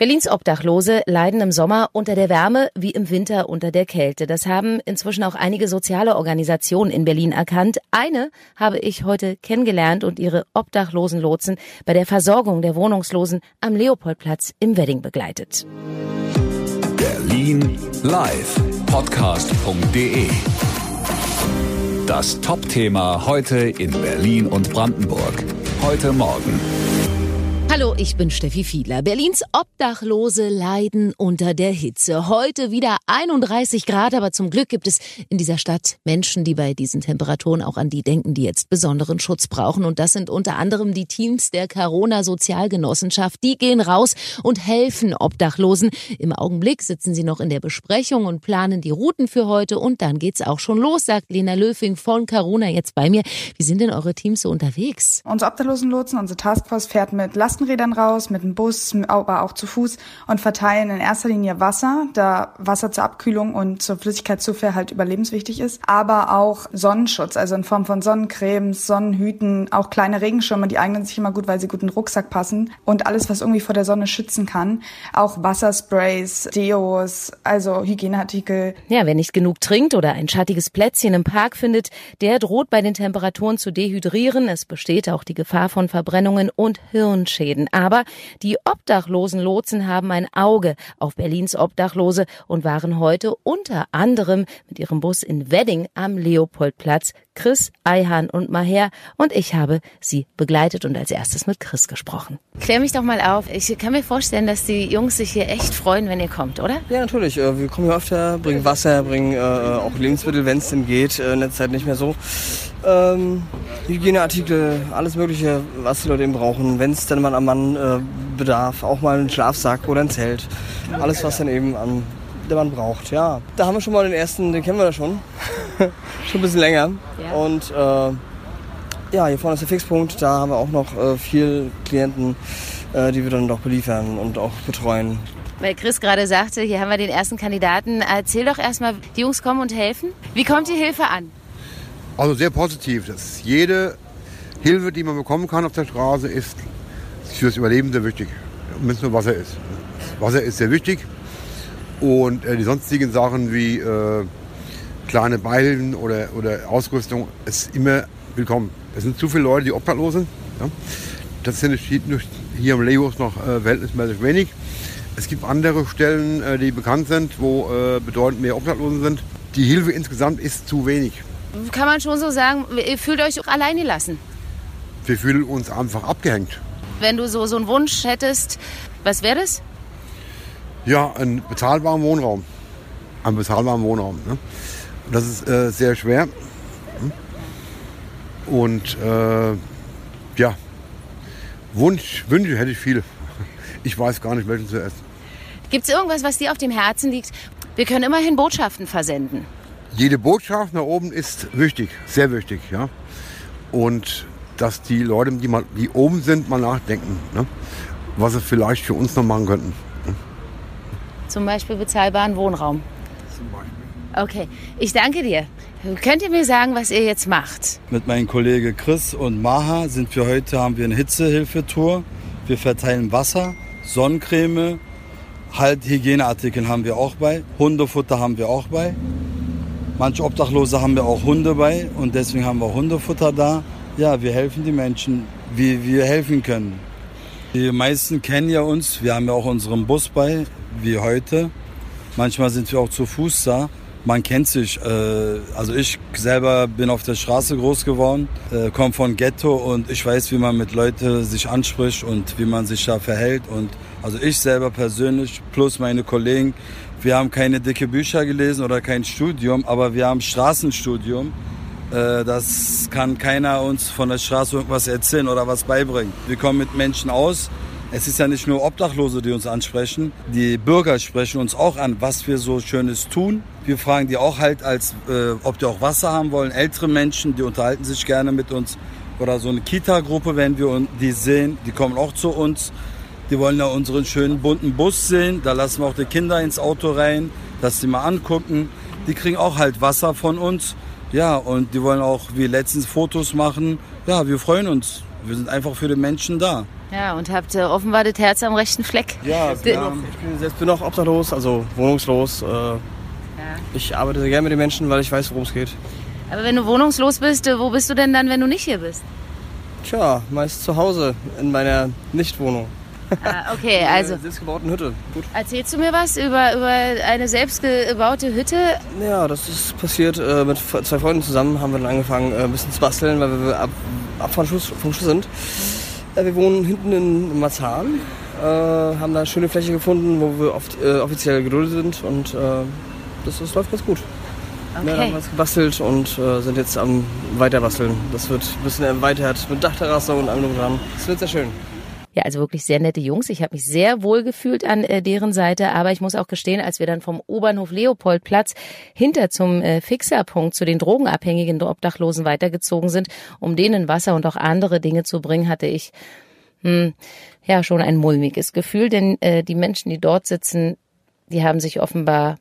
Berlins Obdachlose leiden im Sommer unter der Wärme wie im Winter unter der Kälte. Das haben inzwischen auch einige soziale Organisationen in Berlin erkannt. Eine habe ich heute kennengelernt und ihre Obdachlosenlotsen bei der Versorgung der Wohnungslosen am Leopoldplatz im Wedding begleitet. Berlin Live Podcast.de Das Top-Thema heute in Berlin und Brandenburg. Heute Morgen. Hallo, ich bin Steffi Fiedler. Berlins Obdachlose leiden unter der Hitze. Heute wieder 31 Grad, aber zum Glück gibt es in dieser Stadt Menschen, die bei diesen Temperaturen auch an die denken, die jetzt besonderen Schutz brauchen. Und das sind unter anderem die Teams der Corona Sozialgenossenschaft. Die gehen raus und helfen Obdachlosen. Im Augenblick sitzen sie noch in der Besprechung und planen die Routen für heute. Und dann geht's auch schon los, sagt Lena Löfing von Corona jetzt bei mir. Wie sind denn eure Teams so unterwegs? Unsere Obdachlosenlotsen, unsere Taskforce fährt mit Last Lastenrädern raus, mit dem Bus, aber auch zu Fuß und verteilen in erster Linie Wasser, da Wasser zur Abkühlung und zur Flüssigkeitszufuhr halt überlebenswichtig ist, aber auch Sonnenschutz, also in Form von Sonnencremes, Sonnenhüten, auch kleine Regenschirme, die eignen sich immer gut, weil sie gut in den Rucksack passen und alles, was irgendwie vor der Sonne schützen kann. Auch Wassersprays, Deos, also Hygieneartikel. Ja, wer nicht genug trinkt oder ein schattiges Plätzchen im Park findet, der droht bei den Temperaturen zu dehydrieren. Es besteht auch die Gefahr von Verbrennungen und Hirnschäden. Schäden. Aber die obdachlosen Lotsen haben ein Auge auf Berlins Obdachlose und waren heute unter anderem mit ihrem Bus in Wedding am Leopoldplatz. Chris, Eihan und Maher und ich habe sie begleitet und als erstes mit Chris gesprochen. Klär mich doch mal auf. Ich kann mir vorstellen, dass die Jungs sich hier echt freuen, wenn ihr kommt, oder? Ja, natürlich. Äh, wir kommen hier öfter, bringen Wasser, bringen äh, auch Lebensmittel, wenn es denn geht. Äh, in der Zeit nicht mehr so. Ähm, Hygieneartikel, alles Mögliche, was die Leute eben brauchen. Wenn es dann mal am Mann äh, bedarf, auch mal einen Schlafsack oder ein Zelt. Alles, was dann eben an der man braucht. Ja, da haben wir schon mal den ersten, den kennen wir da schon. schon ein bisschen länger. Ja. Und äh, ja, hier vorne ist der Fixpunkt. Da haben wir auch noch äh, viel Klienten, äh, die wir dann doch beliefern und auch betreuen. Weil Chris gerade sagte, hier haben wir den ersten Kandidaten. Erzähl doch erstmal, die Jungs kommen und helfen. Wie kommt die Hilfe an? Also sehr positiv. Das jede Hilfe, die man bekommen kann auf der Straße, ist fürs Überleben sehr wichtig. Wenn es nur Wasser ist. Wasser ist sehr wichtig. Und äh, die sonstigen Sachen wie äh, kleine Beihilfen oder, oder Ausrüstung ist immer willkommen. Es sind zu viele Leute, die obdachlos sind. Ja? Das sind hier im Legos noch äh, verhältnismäßig wenig. Es gibt andere Stellen, äh, die bekannt sind, wo äh, bedeutend mehr Obdachlosen sind. Die Hilfe insgesamt ist zu wenig. Kann man schon so sagen, ihr fühlt euch auch alleine lassen? Wir fühlen uns einfach abgehängt. Wenn du so, so einen Wunsch hättest, was wäre das? Ja, einen bezahlbaren Wohnraum. Einen bezahlbaren Wohnraum. Ne? Das ist äh, sehr schwer. Und äh, ja, Wunsch, Wünsche hätte ich viele. Ich weiß gar nicht, welchen zu essen. Gibt es irgendwas, was dir auf dem Herzen liegt? Wir können immerhin Botschaften versenden. Jede Botschaft nach oben ist wichtig, sehr wichtig. Ja? Und dass die Leute, die, mal, die oben sind, mal nachdenken, ne? was sie vielleicht für uns noch machen könnten. Zum Beispiel bezahlbaren Wohnraum. Zum Beispiel. Okay, ich danke dir. Könnt ihr mir sagen, was ihr jetzt macht? Mit meinen Kollegen Chris und Maha sind wir heute, haben wir eine Hitzehilfetour. Wir verteilen Wasser, Sonnencreme, halt Hygieneartikel haben wir auch bei. Hundefutter haben wir auch bei. Manche Obdachlose haben wir auch Hunde bei und deswegen haben wir Hundefutter da. Ja, wir helfen die Menschen, wie wir helfen können. Die meisten kennen ja uns. Wir haben ja auch unseren Bus bei, wie heute. Manchmal sind wir auch zu Fuß da. Man kennt sich. Äh, also ich selber bin auf der Straße groß geworden, äh, komme von Ghetto und ich weiß, wie man mit Leuten sich anspricht und wie man sich da verhält. Und also ich selber persönlich plus meine Kollegen, wir haben keine dicke Bücher gelesen oder kein Studium, aber wir haben Straßenstudium. Äh, das kann keiner uns von der Straße irgendwas erzählen oder was beibringen. Wir kommen mit Menschen aus. Es ist ja nicht nur Obdachlose, die uns ansprechen. Die Bürger sprechen uns auch an, was wir so Schönes tun. Wir fragen die auch halt, als, äh, ob die auch Wasser haben wollen. Ältere Menschen, die unterhalten sich gerne mit uns. Oder so eine Kita-Gruppe, wenn wir die sehen, die kommen auch zu uns. Die wollen ja unseren schönen bunten Bus sehen. Da lassen wir auch die Kinder ins Auto rein, dass sie mal angucken. Die kriegen auch halt Wasser von uns. Ja, und die wollen auch wie letztens Fotos machen. Ja, wir freuen uns. Wir sind einfach für die Menschen da. Ja, und habt äh, offenbar das Herz am rechten Fleck. Ja, D- ja ich bin selbst bin auch obdachlos, also wohnungslos. Äh, Ich arbeite sehr gerne mit den Menschen, weil ich weiß, worum es geht. Aber wenn du wohnungslos bist, äh, wo bist du denn dann, wenn du nicht hier bist? Tja, meist zu Hause in meiner Nichtwohnung. Ah, okay, also selbstgebauten Hütte. Gut. erzählst du mir was über, über eine selbstgebaute Hütte? Ja, das ist passiert. Äh, mit zwei Freunden zusammen haben wir dann angefangen, äh, ein bisschen zu basteln, weil wir ab, ab vom, Schuss, vom Schuss sind. Äh, wir wohnen hinten in Marzahn, äh, haben da eine schöne Fläche gefunden, wo wir oft, äh, offiziell geduldet sind und äh, das, das läuft ganz gut. Wir Okay. haben was gebastelt und äh, sind jetzt am Weiterbasteln. Das wird ein bisschen erweitert mit Dachterrasse und allem dran. Das wird sehr schön. Ja, also wirklich sehr nette Jungs. Ich habe mich sehr wohl gefühlt an äh, deren Seite, aber ich muss auch gestehen, als wir dann vom U-Bahnhof Leopoldplatz hinter zum äh, Fixerpunkt zu den drogenabhängigen Obdachlosen weitergezogen sind, um denen Wasser und auch andere Dinge zu bringen, hatte ich hm, ja schon ein mulmiges Gefühl, denn äh, die Menschen, die dort sitzen, die haben sich offenbar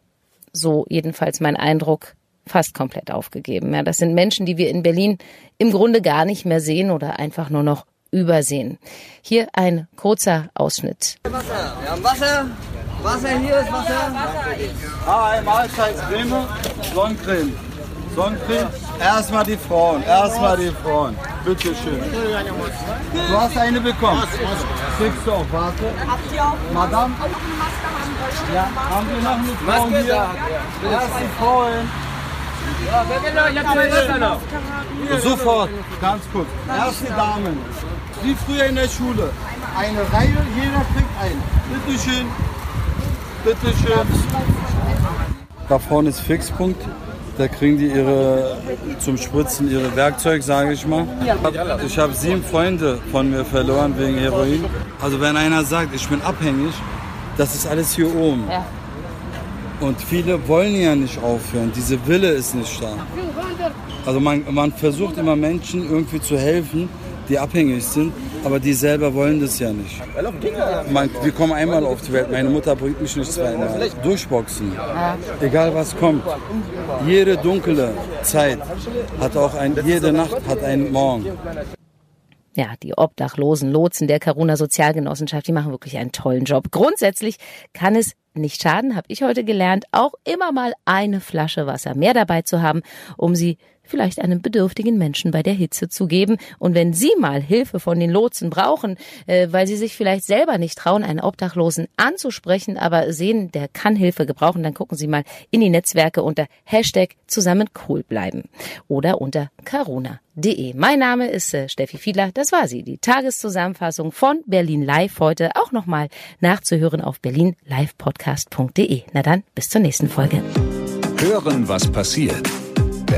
so jedenfalls mein Eindruck fast komplett aufgegeben. Ja, das sind Menschen, die wir in Berlin im Grunde gar nicht mehr sehen oder einfach nur noch übersehen. Hier ein kurzer Ausschnitt. Wir haben Wasser. Wasser, hier ist Wasser. Hi, Mahlzeitscreme, Sonnencreme. Sonnencreme, erstmal die Frauen, erstmal die Frauen. Bitte schön. Du hast eine bekommen. Kriegst du auch, warte. Habt ihr auch? Madame? Ja, haben wir noch eine Frau hier? Erst die Frauen. Sofort, ganz kurz. Erst die Damen. Wie früher in der Schule. Eine Reihe, jeder kriegt einen. Bitte schön. Bitte schön. Da vorne ist Fixpunkt. Da kriegen die ihre zum Spritzen ihre Werkzeug, sage ich mal. Ich habe sieben Freunde von mir verloren wegen Heroin. Also wenn einer sagt, ich bin abhängig, das ist alles hier oben. Und viele wollen ja nicht aufhören. Diese Wille ist nicht da. Also man, man versucht immer Menschen irgendwie zu helfen, die abhängig sind, aber die selber wollen das ja nicht. Man, wir kommen einmal auf die Welt. Meine Mutter bringt mich nicht zweimal. Durchboxen. Egal was kommt. Jede dunkle Zeit hat auch ein, jede Nacht hat einen Morgen. Ja, die obdachlosen Lotsen der Karuna Sozialgenossenschaft, die machen wirklich einen tollen Job. Grundsätzlich kann es nicht schaden, habe ich heute gelernt, auch immer mal eine Flasche Wasser mehr dabei zu haben, um sie vielleicht einem bedürftigen Menschen bei der Hitze zu geben. Und wenn Sie mal Hilfe von den Lotsen brauchen, äh, weil Sie sich vielleicht selber nicht trauen, einen Obdachlosen anzusprechen, aber sehen, der kann Hilfe gebrauchen, dann gucken Sie mal in die Netzwerke unter Hashtag zusammen cool bleiben oder unter carona.de. Mein Name ist äh, Steffi Fiedler. Das war sie, die Tageszusammenfassung von Berlin Live heute auch nochmal nachzuhören auf berlinlivepodcast.de. Na dann, bis zur nächsten Folge. Hören, was passiert.